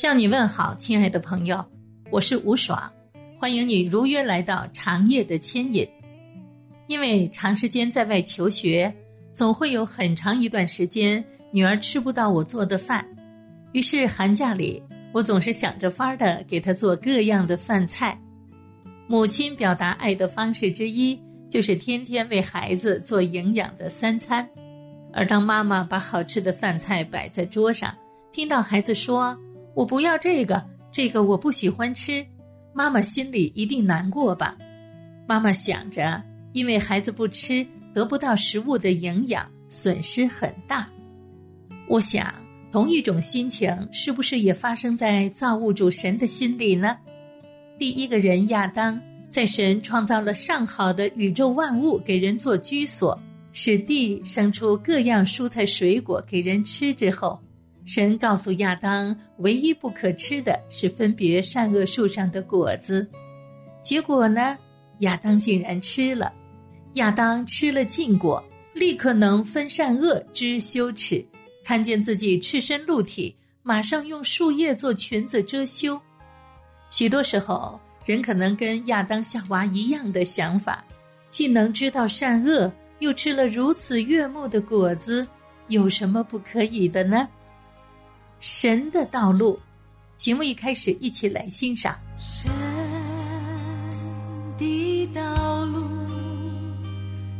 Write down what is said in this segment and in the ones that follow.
向你问好，亲爱的朋友，我是吴爽，欢迎你如约来到长夜的牵引。因为长时间在外求学，总会有很长一段时间女儿吃不到我做的饭，于是寒假里我总是想着法儿的给她做各样的饭菜。母亲表达爱的方式之一，就是天天为孩子做营养的三餐。而当妈妈把好吃的饭菜摆在桌上，听到孩子说，我不要这个，这个我不喜欢吃。妈妈心里一定难过吧？妈妈想着，因为孩子不吃，得不到食物的营养，损失很大。我想，同一种心情是不是也发生在造物主神的心里呢？第一个人亚当，在神创造了上好的宇宙万物给人做居所，使地生出各样蔬菜水果给人吃之后。神告诉亚当，唯一不可吃的是分别善恶树上的果子。结果呢，亚当竟然吃了。亚当吃了禁果，立刻能分善恶，知羞耻，看见自己赤身露体，马上用树叶做裙子遮羞。许多时候，人可能跟亚当夏娃一样的想法，既能知道善恶，又吃了如此悦目的果子，有什么不可以的呢？神的道路，节目一开始，一起来欣赏。神的道路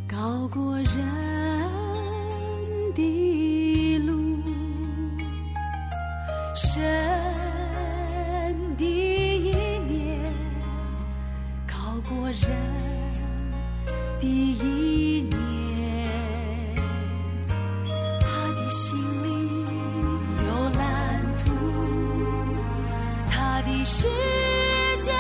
高过人的路，神的意念高过人。世界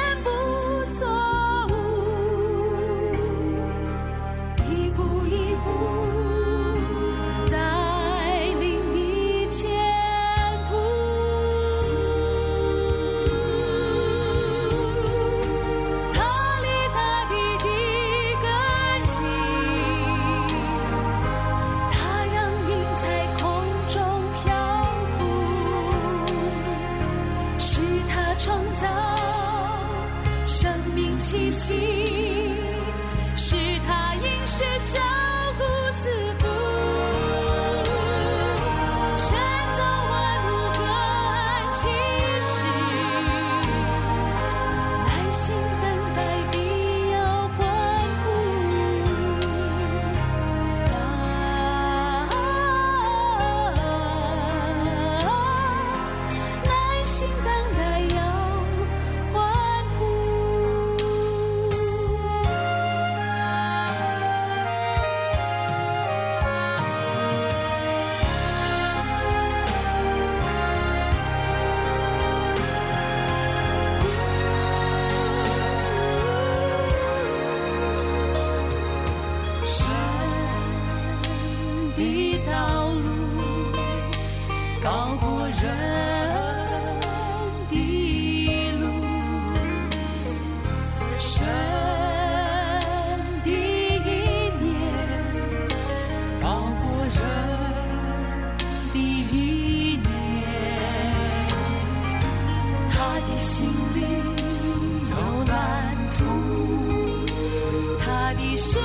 你是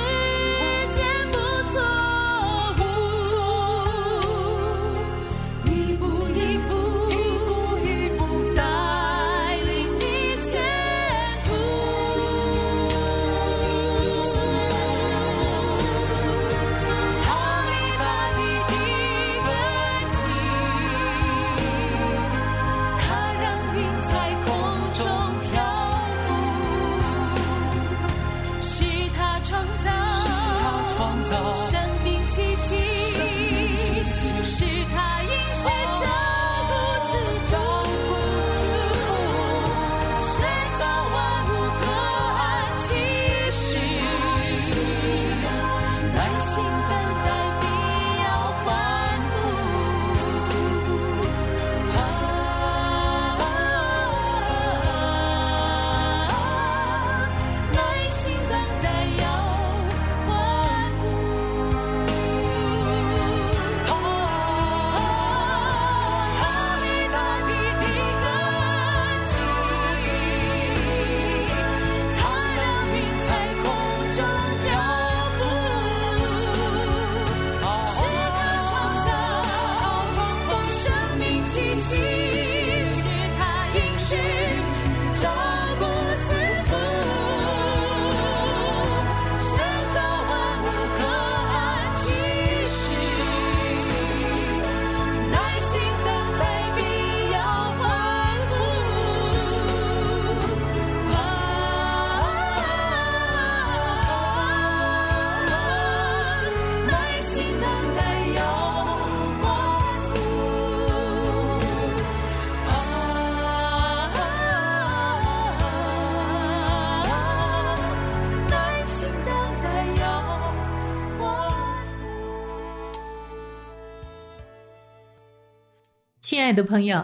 亲爱的朋友，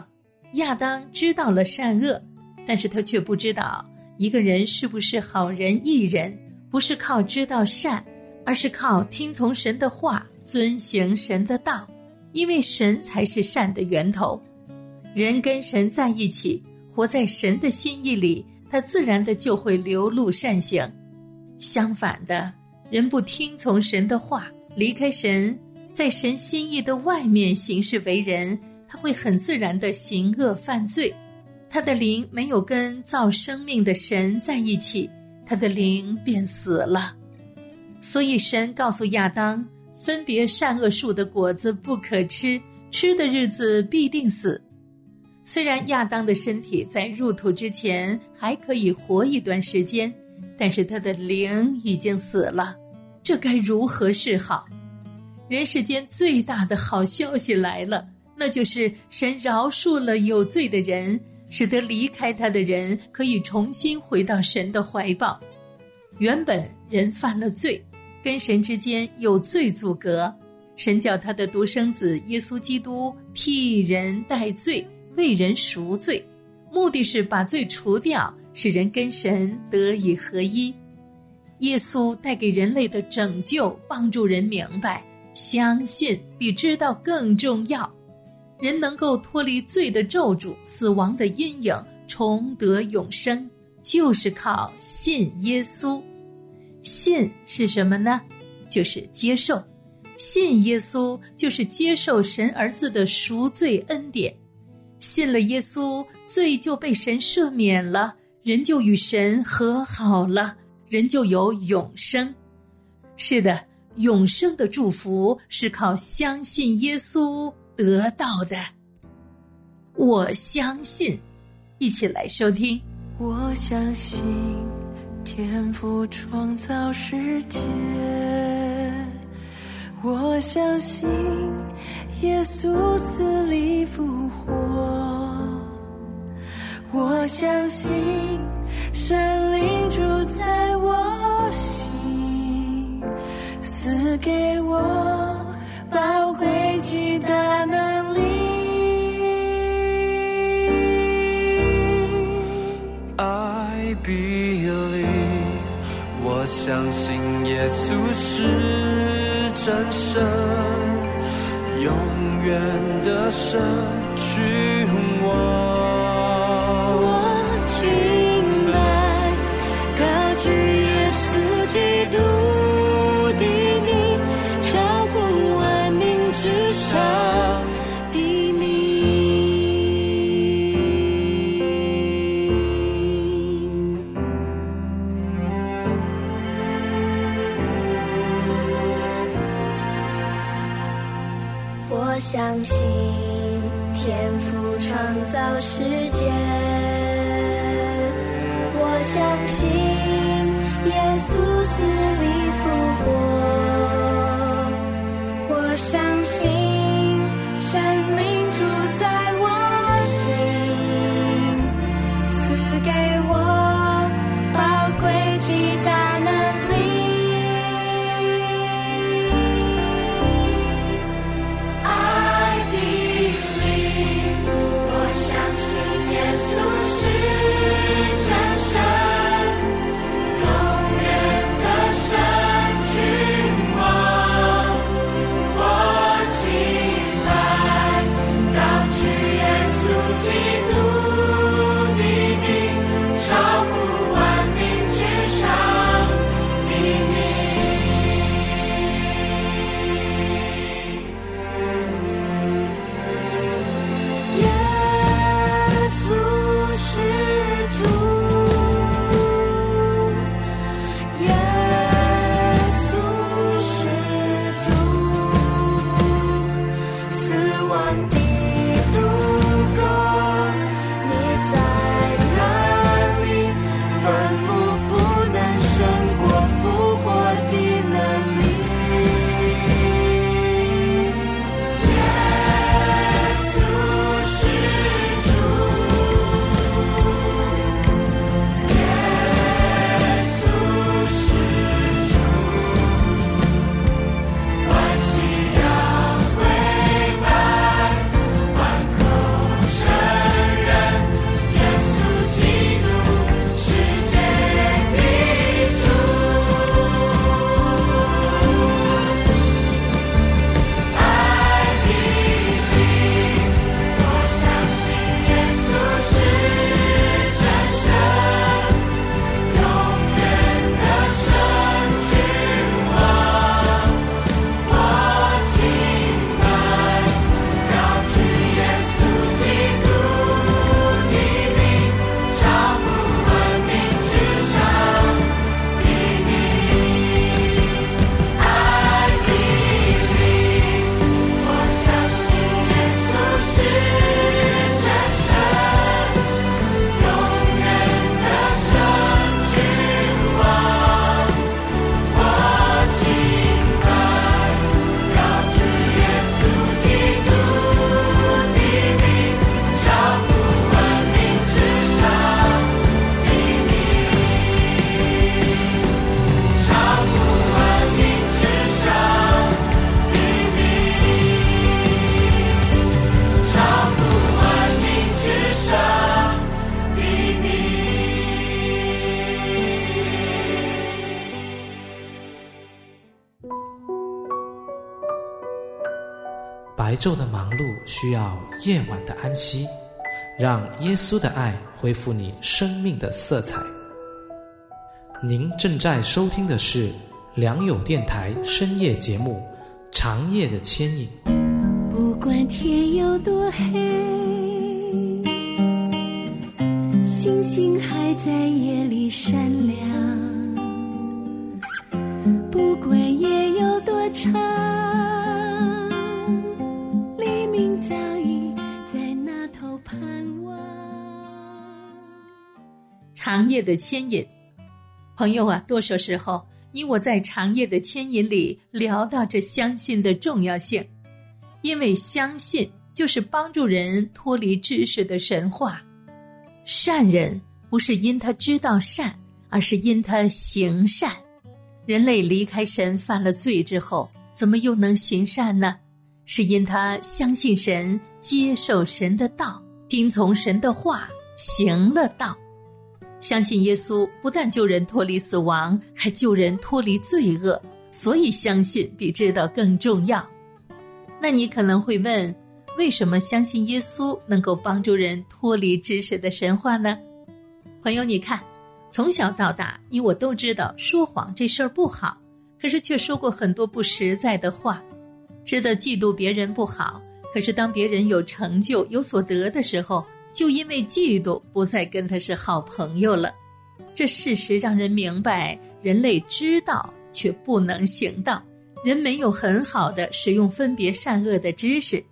亚当知道了善恶，但是他却不知道一个人是不是好人一人，不是靠知道善，而是靠听从神的话，遵行神的道，因为神才是善的源头。人跟神在一起，活在神的心意里，他自然的就会流露善行。相反的，人不听从神的话，离开神，在神心意的外面行事为人，他会很自然的行恶犯罪。他的灵没有跟造生命的神在一起，他的灵便死了。所以神告诉亚当，分别善恶树的果子不可吃，吃的日子必定死。虽然亚当的身体在入土之前还可以活一段时间，但是他的灵已经死了，这该如何是好？人世间最大的好消息来了，那就是神饶恕了有罪的人，使得离开他的人可以重新回到神的怀抱。原本人犯了罪，跟神之间有罪阻隔，神叫他的独生子耶稣基督替人代罪。为人赎罪，目的是把罪除掉，使人跟神得以合一。耶稣带给人类的拯救，帮助人明白，相信比知道更重要。人能够脱离罪的咒诅、死亡的阴影，重得永生，就是靠信耶稣。信是什么呢？就是接受。信耶稣就是接受神儿子的赎罪恩典。信了耶稣，罪就被神赦免了，人就与神和好了，人就有永生。是的，永生的祝福是靠相信耶稣得到的。我相信，一起来收听。我相信天赋创造世界，我相信。耶稣死里复活，我相信神灵住在我心，赐给我宝比利我相信耶稣是真神。永远的神去我。昼的忙碌需要夜晚的安息，让耶稣的爱恢复你生命的色彩。您正在收听的是良友电台深夜节目《长夜的牵引》。不管天有多黑，星星还在夜里闪亮。不管夜有多长，长夜的牵引，朋友啊，多少时候你我在长夜的牵引里聊到这相信的重要性，因为相信就是帮助人脱离知识的神话。善人不是因他知道善，而是因他行善。人类离开神犯了罪之后，怎么又能行善呢？是因他相信神，接受神的道，听从神的话，行了道。相信耶稣不但救人脱离死亡，还救人脱离罪恶，所以相信比知道更重要。那你可能会问，为什么相信耶稣能够帮助人脱离知识的神话呢？朋友，你看，从小到大，你我都知道说谎这事儿不好，可是却说过很多不实在的话，知道嫉妒别人不好，可是当别人有成就、有所得的时候，就因为嫉妒，不再跟他是好朋友了。这事实让人明白，人类知道却不能行道，人没有很好的使用分别善恶的知识。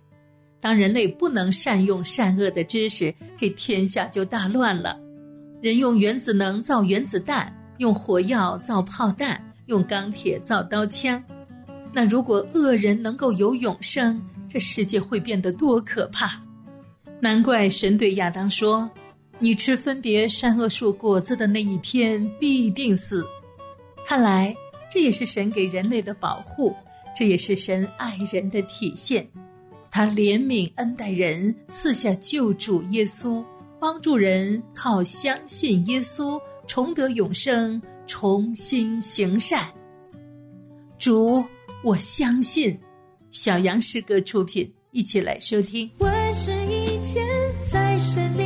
当人类不能善用善恶的知识，这天下就大乱了。人用原子能造原子弹，用火药造炮弹，用钢铁造刀枪。那如果恶人能够有永生，这世界会变得多可怕！难怪神对亚当说：“你吃分别善恶树果子的那一天必定死。”看来这也是神给人类的保护，这也是神爱人的体现。他怜悯恩待人，赐下救主耶稣，帮助人靠相信耶稣重得永生，重新行善。主，我相信。小杨诗歌出品，一起来收听。万事以牵在身边。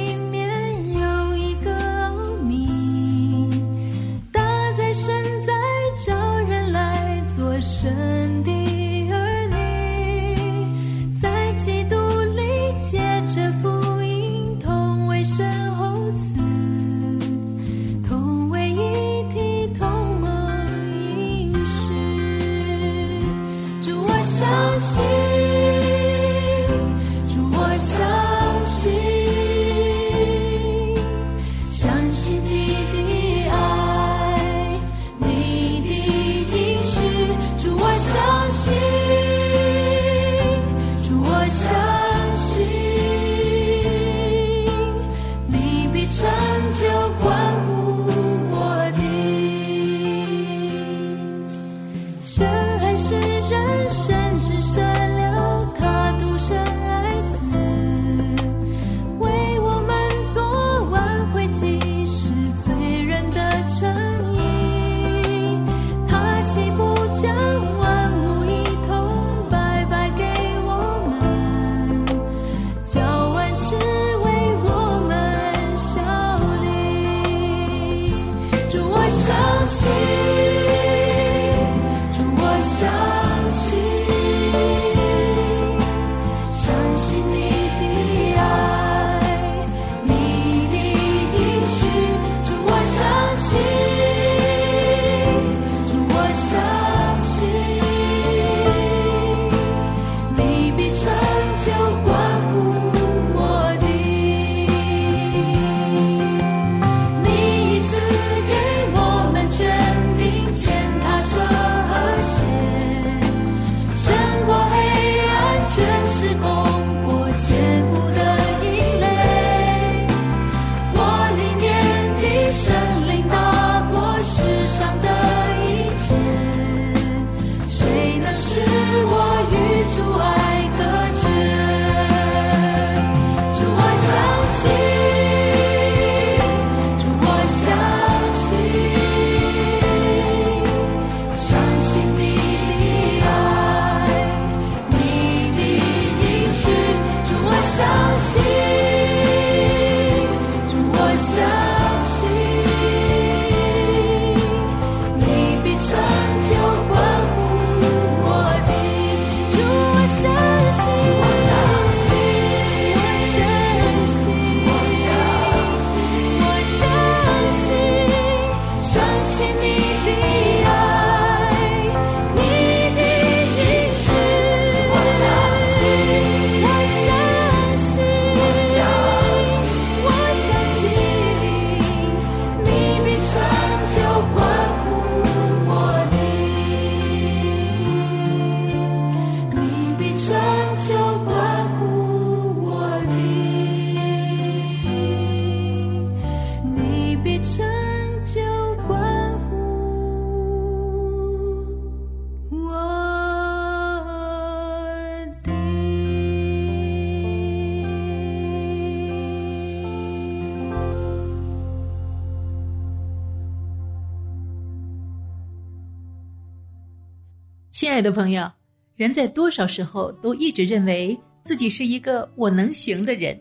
亲爱的朋友，人在多少时候都一直认为自己是一个我能行的人，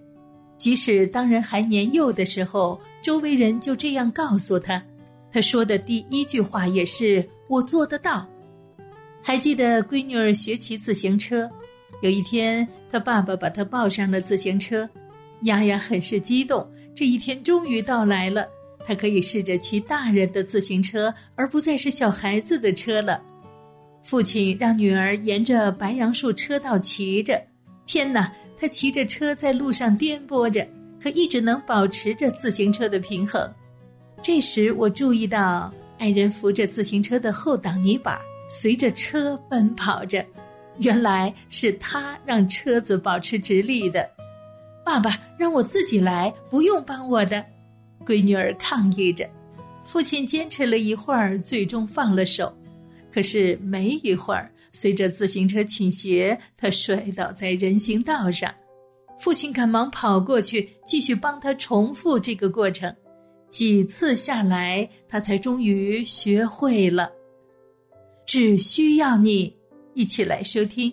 即使当人还年幼的时候，周围人就这样告诉他，他说的第一句话也是“我做得到”。还记得闺女儿学骑自行车，有一天，她爸爸把她抱上了自行车，丫丫很是激动，这一天终于到来了，她可以试着骑大人的自行车，而不再是小孩子的车了。父亲让女儿沿着白杨树车道骑着，天哪！他骑着车在路上颠簸着，可一直能保持着自行车的平衡。这时，我注意到爱人扶着自行车的后挡泥板，随着车奔跑着。原来是他让车子保持直立的。爸爸让我自己来，不用帮我的。闺女儿抗议着。父亲坚持了一会儿，最终放了手。可是没一会儿，随着自行车倾斜，他摔倒在人行道上。父亲赶忙跑过去，继续帮他重复这个过程。几次下来，他才终于学会了。只需要你一起来收听。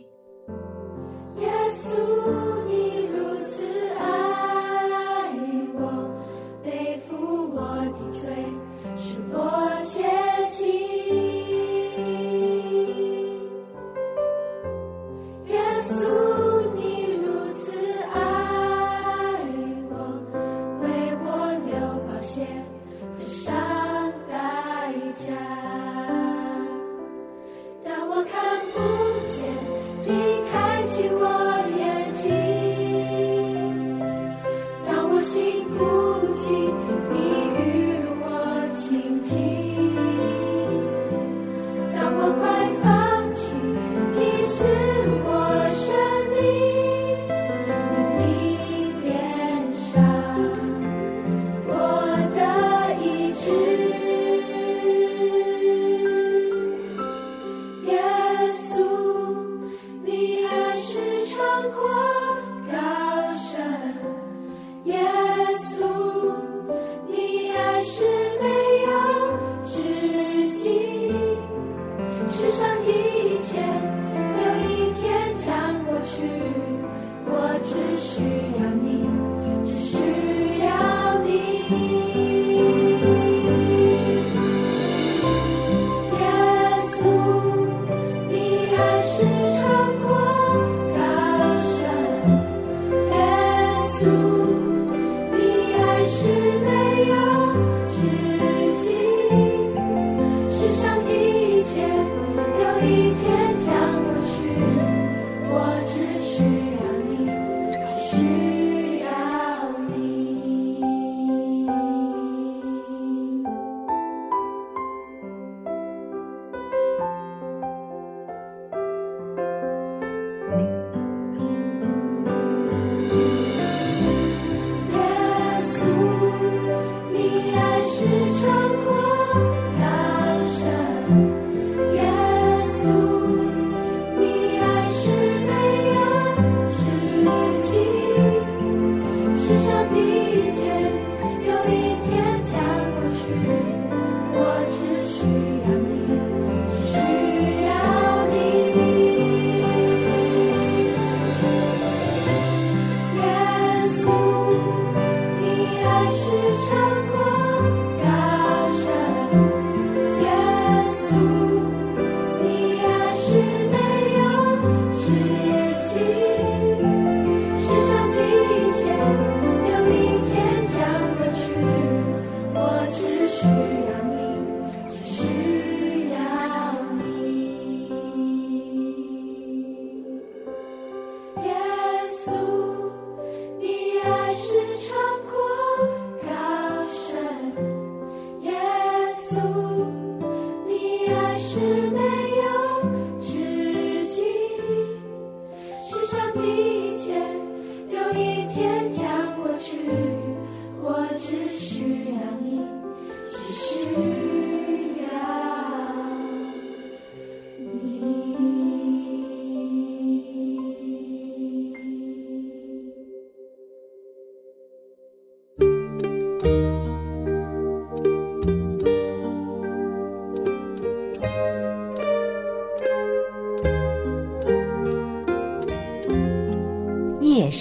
爱是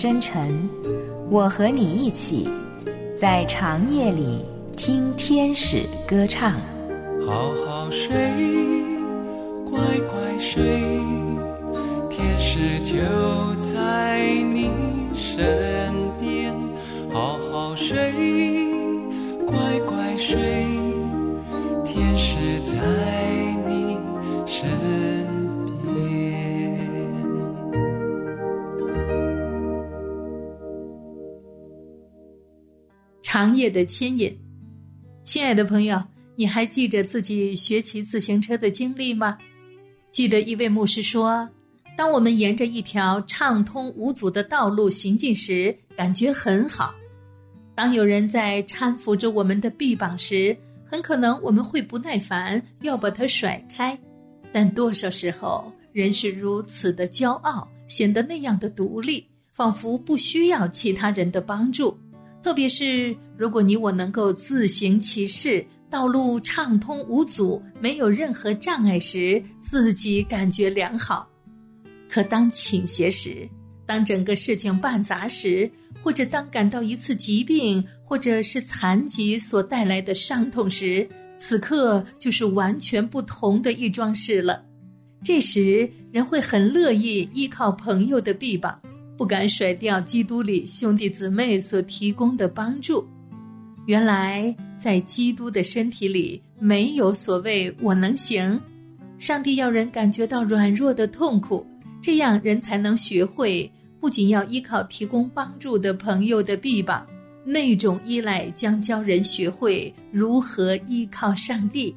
深沉，我和你一起在长夜里听天使歌唱。好好睡，乖乖睡，天使就在你身边。好好睡，乖乖睡，天使在你身行业的牵引，亲爱的朋友，你还记着自己学骑自行车的经历吗？记得一位牧师说，当我们沿着一条畅通无阻的道路行进时，感觉很好；当有人在搀扶着我们的臂膀时，很可能我们会不耐烦，要把它甩开。但多少时候，人是如此的骄傲，显得那样的独立，仿佛不需要其他人的帮助。特别是如果你我能够自行其事，道路畅通无阻，没有任何障碍时，自己感觉良好。可当倾斜时，当整个事情办砸时，或者当感到一次疾病或者是残疾所带来的伤痛时，此刻就是完全不同的一桩事了。这时，人会很乐意依靠朋友的臂膀。不敢甩掉基督里兄弟姊妹所提供的帮助。原来，在基督的身体里，没有所谓“我能行”。上帝要人感觉到软弱的痛苦，这样人才能学会不仅要依靠提供帮助的朋友的臂膀，那种依赖将教人学会如何依靠上帝。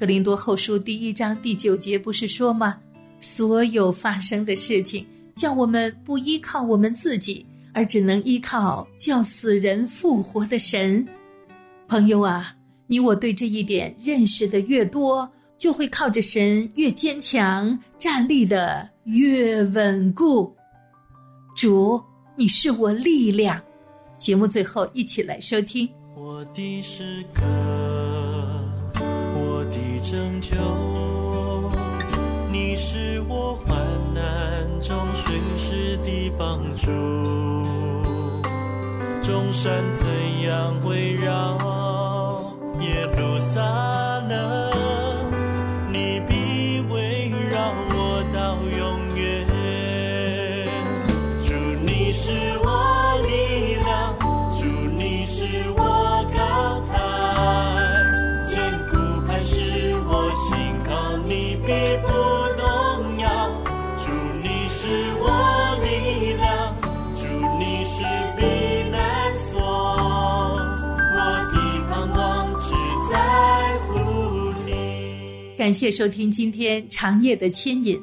格林多后书第一章第九节不是说吗？所有发生的事情。叫我们不依靠我们自己，而只能依靠叫死人复活的神。朋友啊，你我对这一点认识的越多，就会靠着神越坚强，站立的越稳固。主，你是我力量。节目最后，一起来收听。我的诗歌，我的拯救，你是我中随时的帮助。众山怎样围绕耶路撒冷，感谢收听今天长夜的牵引，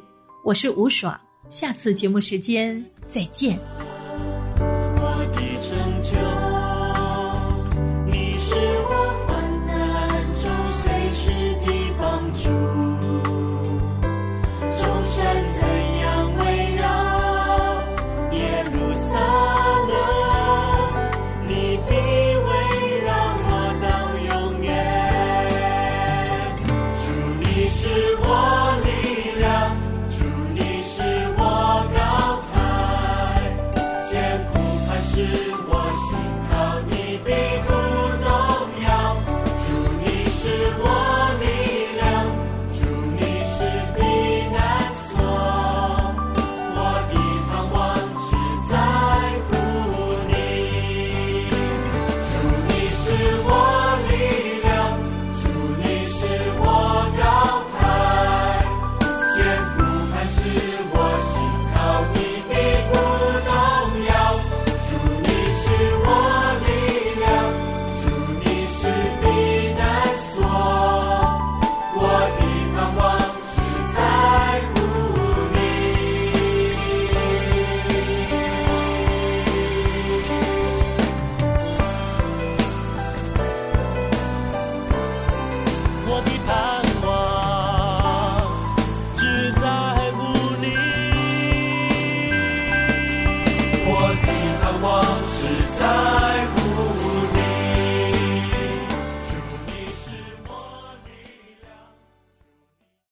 我是吴爽，下次节目时间再见。